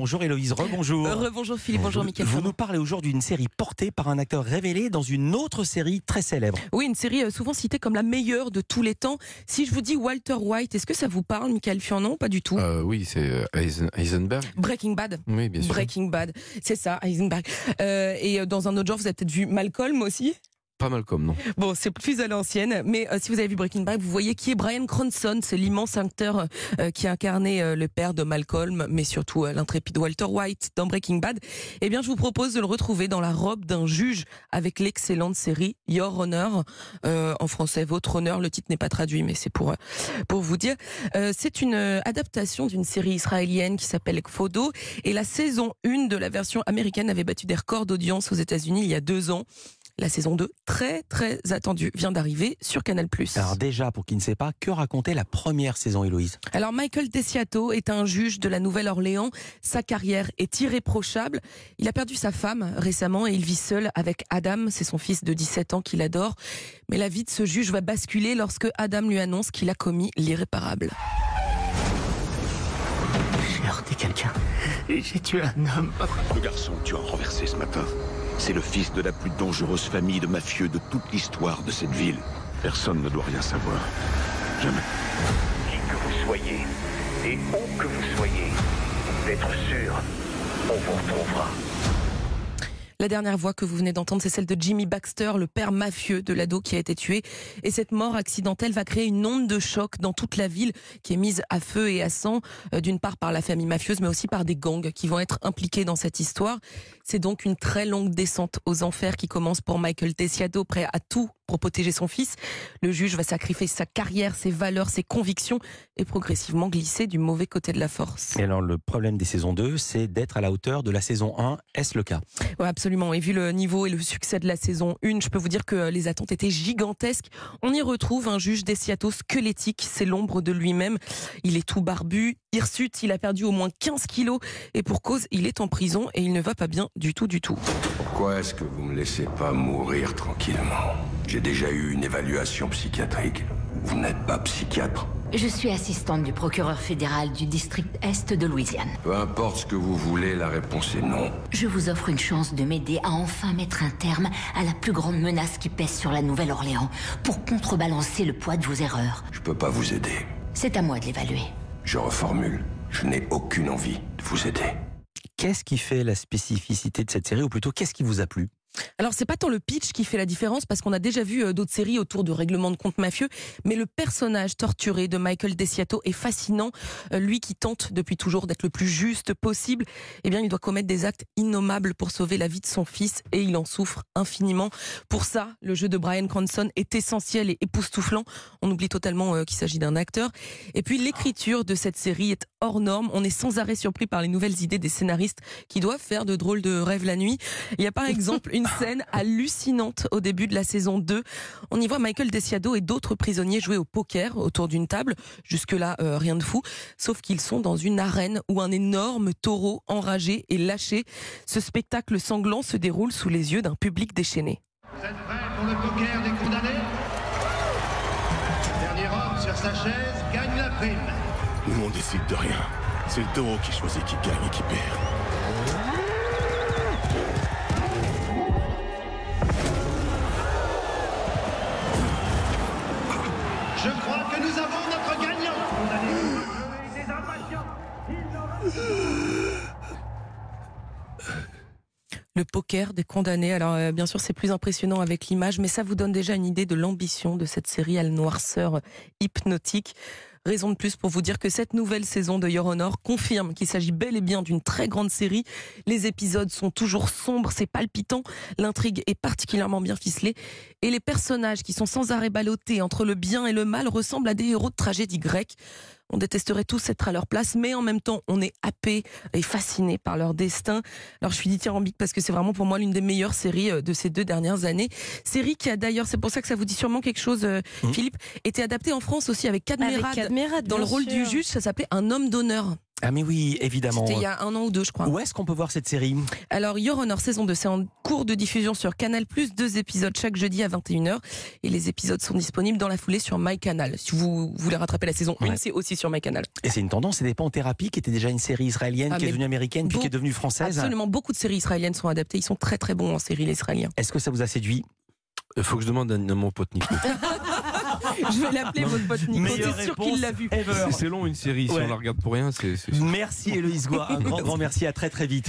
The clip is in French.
bonjour Héloïse, rebonjour. Rebonjour Philippe, bonjour Mickaël. Vous nous parlez aujourd'hui d'une série portée par un acteur révélé dans une autre série très célèbre. Oui, une série euh, souvent citée comme la meilleure de tous les temps. Si je vous dis Walter White, est-ce que ça vous parle, Michael Fion Pas du tout. Euh, oui, c'est euh, Eisen- Heisenberg. Breaking Bad. Oui, bien sûr. Breaking Bad, c'est ça, Heisenberg. Euh, et euh, dans un autre genre, vous avez peut-être vu Malcolm aussi. Pas mal comme non. Bon, c'est plus à l'ancienne, mais euh, si vous avez vu Breaking Bad, vous voyez qui est Brian Cranston, c'est l'immense acteur euh, qui a incarné euh, le père de Malcolm, mais surtout euh, l'intrépide Walter White dans Breaking Bad. Eh bien, je vous propose de le retrouver dans la robe d'un juge avec l'excellente série Your Honor, euh, en français Votre Honneur. Le titre n'est pas traduit, mais c'est pour euh, pour vous dire. C'est une adaptation d'une série israélienne qui s'appelle Kfodo, et la saison 1 de la version américaine avait battu des records d'audience aux États-Unis il y a deux ans. La saison 2, très très attendue, vient d'arriver sur Canal+. Alors déjà, pour qui ne sait pas, que racontait la première saison Héloïse? Alors Michael Tessiato est un juge de la Nouvelle-Orléans. Sa carrière est irréprochable. Il a perdu sa femme récemment et il vit seul avec Adam, c'est son fils de 17 ans qu'il adore. Mais la vie de ce juge va basculer lorsque Adam lui annonce qu'il a commis l'irréparable. J'ai heurté quelqu'un. Et J'ai tué un homme. Le garçon que tu as renversé ce matin, c'est le fils de la plus dangereuse famille de mafieux de toute l'histoire de cette ville. Personne ne doit rien savoir. Jamais. Qui que vous soyez et où que vous soyez, d'être sûr, on vous retrouvera. La dernière voix que vous venez d'entendre, c'est celle de Jimmy Baxter, le père mafieux de l'ado qui a été tué. Et cette mort accidentelle va créer une onde de choc dans toute la ville qui est mise à feu et à sang, euh, d'une part par la famille mafieuse, mais aussi par des gangs qui vont être impliqués dans cette histoire. C'est donc une très longue descente aux enfers qui commence pour Michael Tessiado, prêt à tout pour protéger son fils. Le juge va sacrifier sa carrière, ses valeurs, ses convictions et progressivement glisser du mauvais côté de la force. Et alors le problème des saisons 2, c'est d'être à la hauteur de la saison 1. Est-ce le cas? Ouais, absolument. Et vu le niveau et le succès de la saison 1, je peux vous dire que les attentes étaient gigantesques. On y retrouve un juge Desiato squelettique, c'est l'ombre de lui-même. Il est tout barbu, hirsute, il a perdu au moins 15 kilos et pour cause, il est en prison et il ne va pas bien du tout, du tout. Pourquoi est-ce que vous me laissez pas mourir tranquillement? J'ai déjà eu une évaluation psychiatrique. Vous n'êtes pas psychiatre. Je suis assistante du procureur fédéral du district Est de Louisiane. Peu importe ce que vous voulez, la réponse est non. Je vous offre une chance de m'aider à enfin mettre un terme à la plus grande menace qui pèse sur la Nouvelle-Orléans pour contrebalancer le poids de vos erreurs. Je peux pas vous aider. C'est à moi de l'évaluer. Je reformule. Je n'ai aucune envie de vous aider. Qu'est-ce qui fait la spécificité de cette série, ou plutôt qu'est-ce qui vous a plu? Alors c'est pas tant le pitch qui fait la différence parce qu'on a déjà vu euh, d'autres séries autour de règlements de comptes mafieux, mais le personnage torturé de Michael Desiato est fascinant. Euh, Lui qui tente depuis toujours d'être le plus juste possible, eh bien il doit commettre des actes innommables pour sauver la vie de son fils et il en souffre infiniment. Pour ça, le jeu de Brian Cranston est essentiel et époustouflant. On oublie totalement euh, qu'il s'agit d'un acteur. Et puis l'écriture de cette série est hors norme. On est sans arrêt surpris par les nouvelles idées des scénaristes qui doivent faire de drôles de rêves la nuit. Il y a par exemple une scène hallucinante au début de la saison 2. On y voit Michael Desiado et d'autres prisonniers jouer au poker autour d'une table. Jusque-là, euh, rien de fou. Sauf qu'ils sont dans une arène où un énorme taureau enragé est lâché. Ce spectacle sanglant se déroule sous les yeux d'un public déchaîné. Vous êtes prêts pour le poker des condamnés? Dernier homme sur sa chaise gagne la prime. Nous, on décide de rien. C'est le taureau qui choisit qui gagne et qui perd. Je crois que nous avons notre gagnant. Condamné. Des impatients. Le poker des condamnés. Alors euh, bien sûr c'est plus impressionnant avec l'image, mais ça vous donne déjà une idée de l'ambition de cette série à la noirceur hypnotique. Raison de plus pour vous dire que cette nouvelle saison de Your Honor confirme qu'il s'agit bel et bien d'une très grande série. Les épisodes sont toujours sombres, c'est palpitant, l'intrigue est particulièrement bien ficelée et les personnages qui sont sans arrêt ballottés entre le bien et le mal ressemblent à des héros de tragédie grecque. On détesterait tous être à leur place, mais en même temps, on est happé et fasciné par leur destin. Alors, je suis dithyrambique parce que c'est vraiment pour moi l'une des meilleures séries euh, de ces deux dernières années. Série qui a d'ailleurs, c'est pour ça que ça vous dit sûrement quelque chose, euh, Philippe, était adaptée en France aussi avec Cadmerade. Dans le rôle sûr. du juge, ça s'appelait Un homme d'honneur. Ah mais oui, évidemment. C'était il y a un an ou deux, je crois. Où est-ce qu'on peut voir cette série Alors, Your Honor saison 2, c'est en cours de diffusion sur Canal+, deux épisodes chaque jeudi à 21h. Et les épisodes sont disponibles dans la foulée sur MyCanal. Si vous voulez rattraper la saison 1, Ouais. c'est aussi sur MyCanal. Et c'est une tendance, c'est des pas en thérapie, qui était déjà une série israélienne, Ah, qui est devenue américaine, puis qui est devenue française. Absolument, beaucoup de séries israéliennes sont adaptées. Ils sont très très bons en série, les Israéliens. Est-ce que ça vous a séduit? Il faut que je demande à, à mon pote Nico. Je vais l'appeler votre pote Nico, Meilleure c'est sûr réponse qu'il l'a vu. C'est long une série, si Ouais. on la regarde pour rien, c'est. c'est- Merci Héloïse Goua, un grand grand merci, à très très vite.